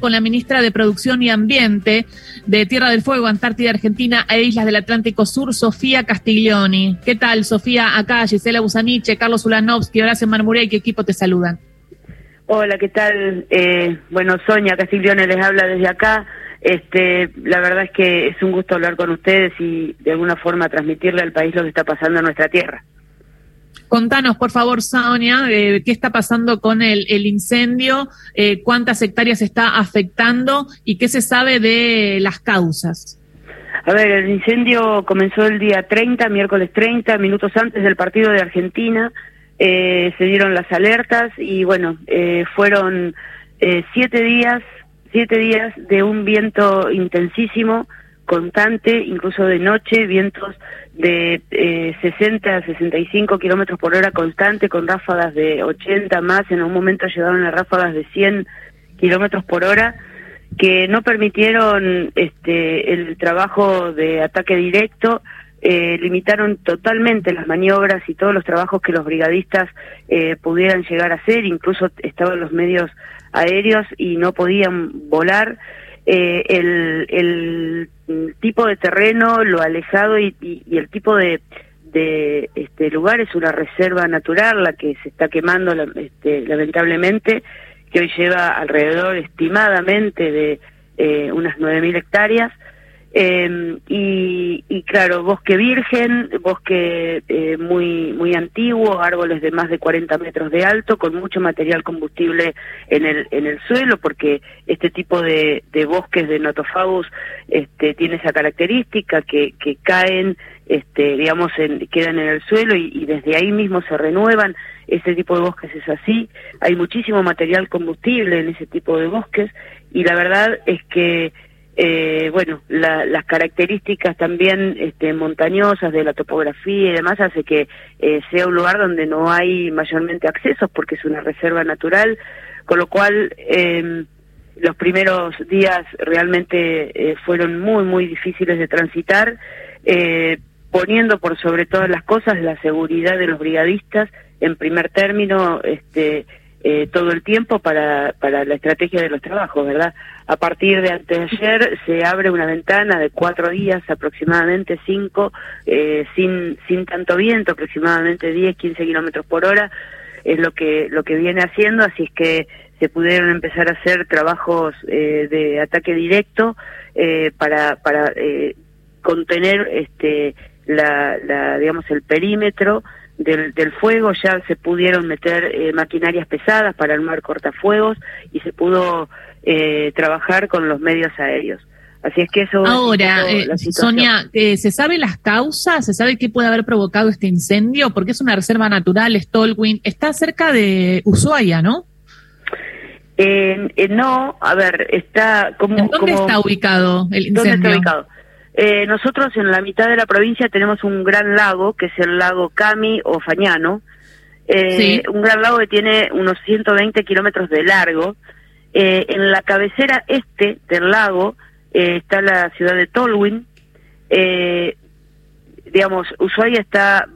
con la ministra de Producción y Ambiente de Tierra del Fuego, Antártida Argentina e Islas del Atlántico Sur, Sofía Castiglioni. ¿Qué tal, Sofía? Acá Gisela Busaniche, Carlos Ulanovsky, Horacio Marmurey, ¿qué equipo te saludan? Hola, ¿qué tal? Eh, bueno, Sonia Castiglione les habla desde acá. Este, la verdad es que es un gusto hablar con ustedes y de alguna forma transmitirle al país lo que está pasando en nuestra tierra. Contanos, por favor, Sonia, eh, qué está pasando con el, incendio, eh, cuántas hectáreas está afectando y qué se sabe de las causas. A ver, el incendio comenzó el día 30, miércoles 30, minutos antes del partido de Argentina. Eh, se dieron las alertas y bueno, fueron siete días, siete días de un viento intensísimo, constante, incluso de noche, vientos de eh, 60 a 65 kilómetros por hora constante, con ráfagas de 80 más, en un momento llegaron a ráfagas de 100 kilómetros por hora, que no permitieron este, el trabajo de ataque directo, eh, limitaron totalmente las maniobras y todos los trabajos que los brigadistas eh, pudieran llegar a hacer, incluso estaban los medios aéreos y no podían volar. Eh, el, el, tipo de terreno, lo alejado y, y, el tipo de, de este lugar es una reserva natural, la que se está quemando este, lamentablemente, que hoy lleva alrededor estimadamente de eh, unas 9.000 hectáreas. Eh, y, y, claro, bosque virgen, bosque eh, muy muy antiguo, árboles de más de 40 metros de alto, con mucho material combustible en el en el suelo, porque este tipo de, de bosques de notofagus este, tiene esa característica que, que caen, este, digamos, en, quedan en el suelo y, y desde ahí mismo se renuevan. Este tipo de bosques es así. Hay muchísimo material combustible en ese tipo de bosques y la verdad es que eh, bueno, las características también este, montañosas de la topografía y demás hace que eh, sea un lugar donde no hay mayormente accesos porque es una reserva natural, con lo cual eh, los primeros días realmente eh, fueron muy, muy difíciles de transitar, eh, poniendo por sobre todas las cosas la seguridad de los brigadistas en primer término, este, eh, todo el tiempo para, para la estrategia de los trabajos, ¿verdad? A partir de antes de ayer se abre una ventana de cuatro días, aproximadamente cinco, eh, sin, sin tanto viento, aproximadamente 10, 15 kilómetros por hora, es lo que, lo que viene haciendo, así es que se pudieron empezar a hacer trabajos eh, de ataque directo eh, para, para eh, contener este, la, la, digamos, el perímetro del, del fuego, ya se pudieron meter eh, maquinarias pesadas para armar cortafuegos y se pudo eh, trabajar con los medios aéreos. Así es que eso. Ahora, eh, Sonia, eh, ¿se sabe las causas? ¿Se sabe qué puede haber provocado este incendio? Porque es una reserva natural, Stolwyn. Está cerca de Ushuaia, ¿no? Eh, no, a ver, está como. ¿En dónde está ubicado el incendio? ¿Dónde está ubicado? Eh, nosotros en la mitad de la provincia tenemos un gran lago, que es el lago Cami o Fañano, eh, un gran lago que tiene unos 120 kilómetros de largo. Eh, en la cabecera este del lago eh, está la ciudad de Tolwyn. Eh, digamos, Ushuaia está,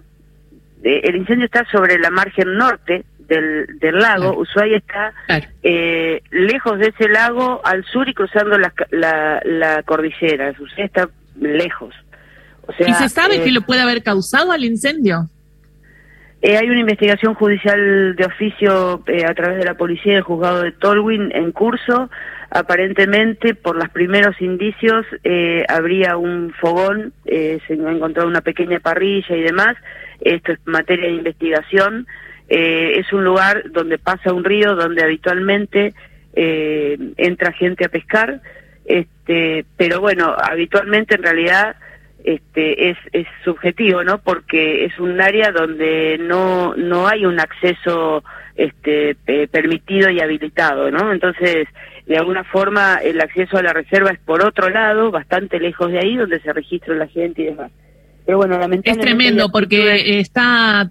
el incendio está sobre la margen norte del, del lago. Ushuaia está eh, lejos de ese lago al sur y cruzando la, la, la cordillera. Ushuaia está lejos. O sea, ¿Y se sabe eh, qué lo puede haber causado al incendio? Eh, hay una investigación judicial de oficio eh, a través de la policía del juzgado de Tolwyn en curso. Aparentemente, por los primeros indicios, eh, habría un fogón, eh, se ha encontrado una pequeña parrilla y demás. Esto es materia de investigación. Eh, es un lugar donde pasa un río, donde habitualmente eh, entra gente a pescar. Este, pero bueno, habitualmente en realidad este, es, es subjetivo, ¿no? Porque es un área donde no, no hay un acceso este, permitido y habilitado, ¿no? Entonces, de alguna forma, el acceso a la reserva es por otro lado, bastante lejos de ahí, donde se registra la gente y demás. Pero bueno, Es tremendo porque está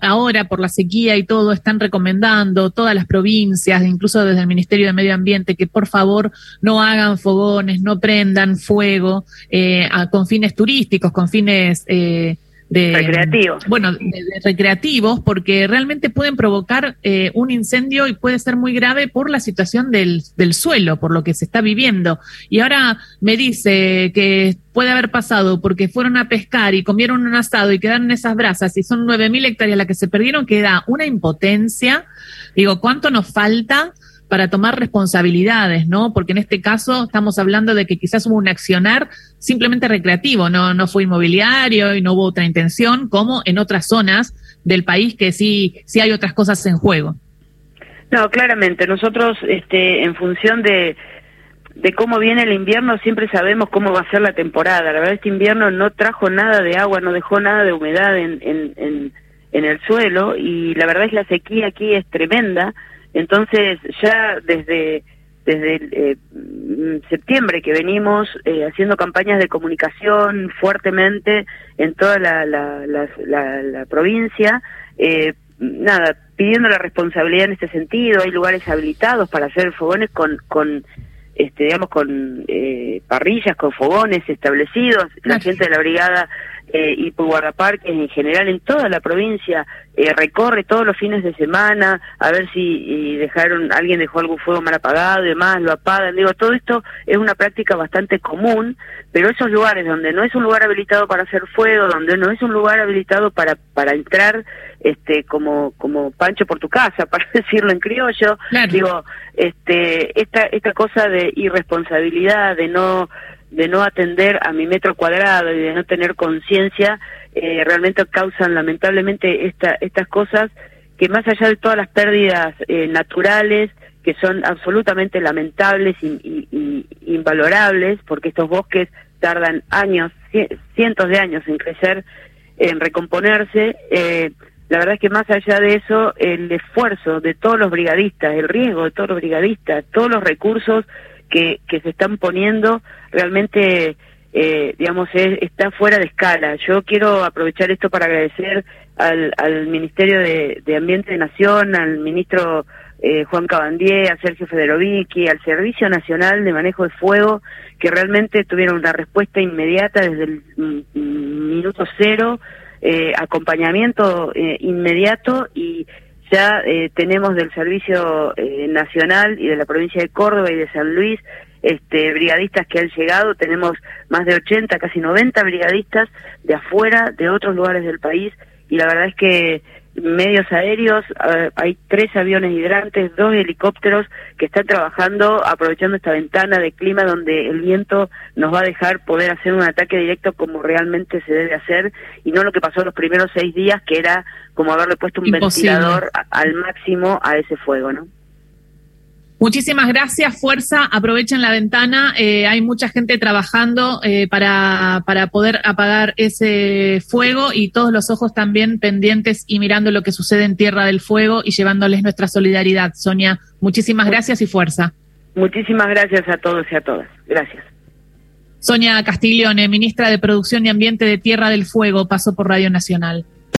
ahora por la sequía y todo, están recomendando todas las provincias, incluso desde el Ministerio de Medio Ambiente, que por favor no hagan fogones, no prendan fuego eh, con fines turísticos, con fines eh, de recreativos. Bueno, de, recreativos, porque realmente pueden provocar eh, un incendio y puede ser muy grave por la situación del, del suelo, por lo que se está viviendo. Y ahora me dice que puede haber pasado porque fueron a pescar y comieron un asado y quedaron esas brasas y son 9.000 hectáreas las que se perdieron, que da una impotencia. Digo, ¿cuánto nos falta? Para tomar responsabilidades, ¿no? Porque en este caso estamos hablando de que quizás hubo un accionar simplemente recreativo, no, no fue inmobiliario y no hubo otra intención, como en otras zonas del país que sí, sí hay otras cosas en juego. No, claramente, nosotros este, en función de, de cómo viene el invierno siempre sabemos cómo va a ser la temporada. La verdad este invierno no trajo nada de agua, no dejó nada de humedad en, en, en, en el suelo y la verdad es la sequía aquí es tremenda entonces, ya desde desde eh, septiembre que venimos eh, haciendo campañas de comunicación fuertemente en toda la, la, la, provincia, eh, nada, pidiendo la responsabilidad en este sentido, hay lugares habilitados para hacer fogones con, con este, digamos, con eh, parrillas, con fogones establecidos, la gente de la brigada eh, y por guardaparques en general en toda la provincia eh, recorre todos los fines de semana a ver si dejaron alguien dejó algún fuego mal apagado y demás lo apagan. Digo todo esto es una práctica bastante común pero esos lugares donde no es un lugar habilitado para hacer fuego donde no es un lugar habilitado para para entrar este como como pancho por tu casa para decirlo en criollo digo este esta esta cosa de irresponsabilidad de no de no atender a mi metro cuadrado y de no tener conciencia, eh, realmente causan lamentablemente esta, estas cosas que más allá de todas las pérdidas eh, naturales, que son absolutamente lamentables y, invalorables, porque estos bosques tardan años, cientos de años en crecer, en recomponerse, eh, la verdad es que más allá de eso, el esfuerzo de todos los brigadistas, el riesgo de todos los brigadistas, todos los recursos que, que se están poniendo realmente, eh, digamos, está fuera de escala. Yo quiero aprovechar esto para agradecer al, al Ministerio de, Ambiente de Nación, al ministro eh, Juan Cabandier, a Sergio Federovicki, al Servicio Nacional de Manejo de Fuego, que realmente tuvieron una respuesta inmediata desde el minuto cero, eh, acompañamiento eh, inmediato y ya eh, tenemos del Servicio eh, Nacional y de la provincia de Córdoba y de San Luis este, brigadistas que han llegado, tenemos más de 80, casi 90 brigadistas de afuera, de otros lugares del país, y la verdad es que medios aéreos, hay tres aviones hidrantes, dos helicópteros que están trabajando aprovechando esta ventana de clima donde el viento nos va a dejar poder hacer un ataque directo como realmente se debe hacer y no lo que pasó los primeros seis días que era como haberle puesto un ventilador al máximo a ese fuego, ¿no? Muchísimas gracias, Fuerza. Aprovechen la ventana. Eh, hay mucha gente trabajando eh, para, para poder apagar ese fuego y todos los ojos también pendientes y mirando lo que sucede en Tierra del Fuego y llevándoles nuestra solidaridad. Sonia, muchísimas gracias y fuerza. Muchísimas gracias a todos y a todas. Gracias. Sonia Castiglione, ministra de Producción y Ambiente de Tierra del Fuego, pasó por Radio Nacional.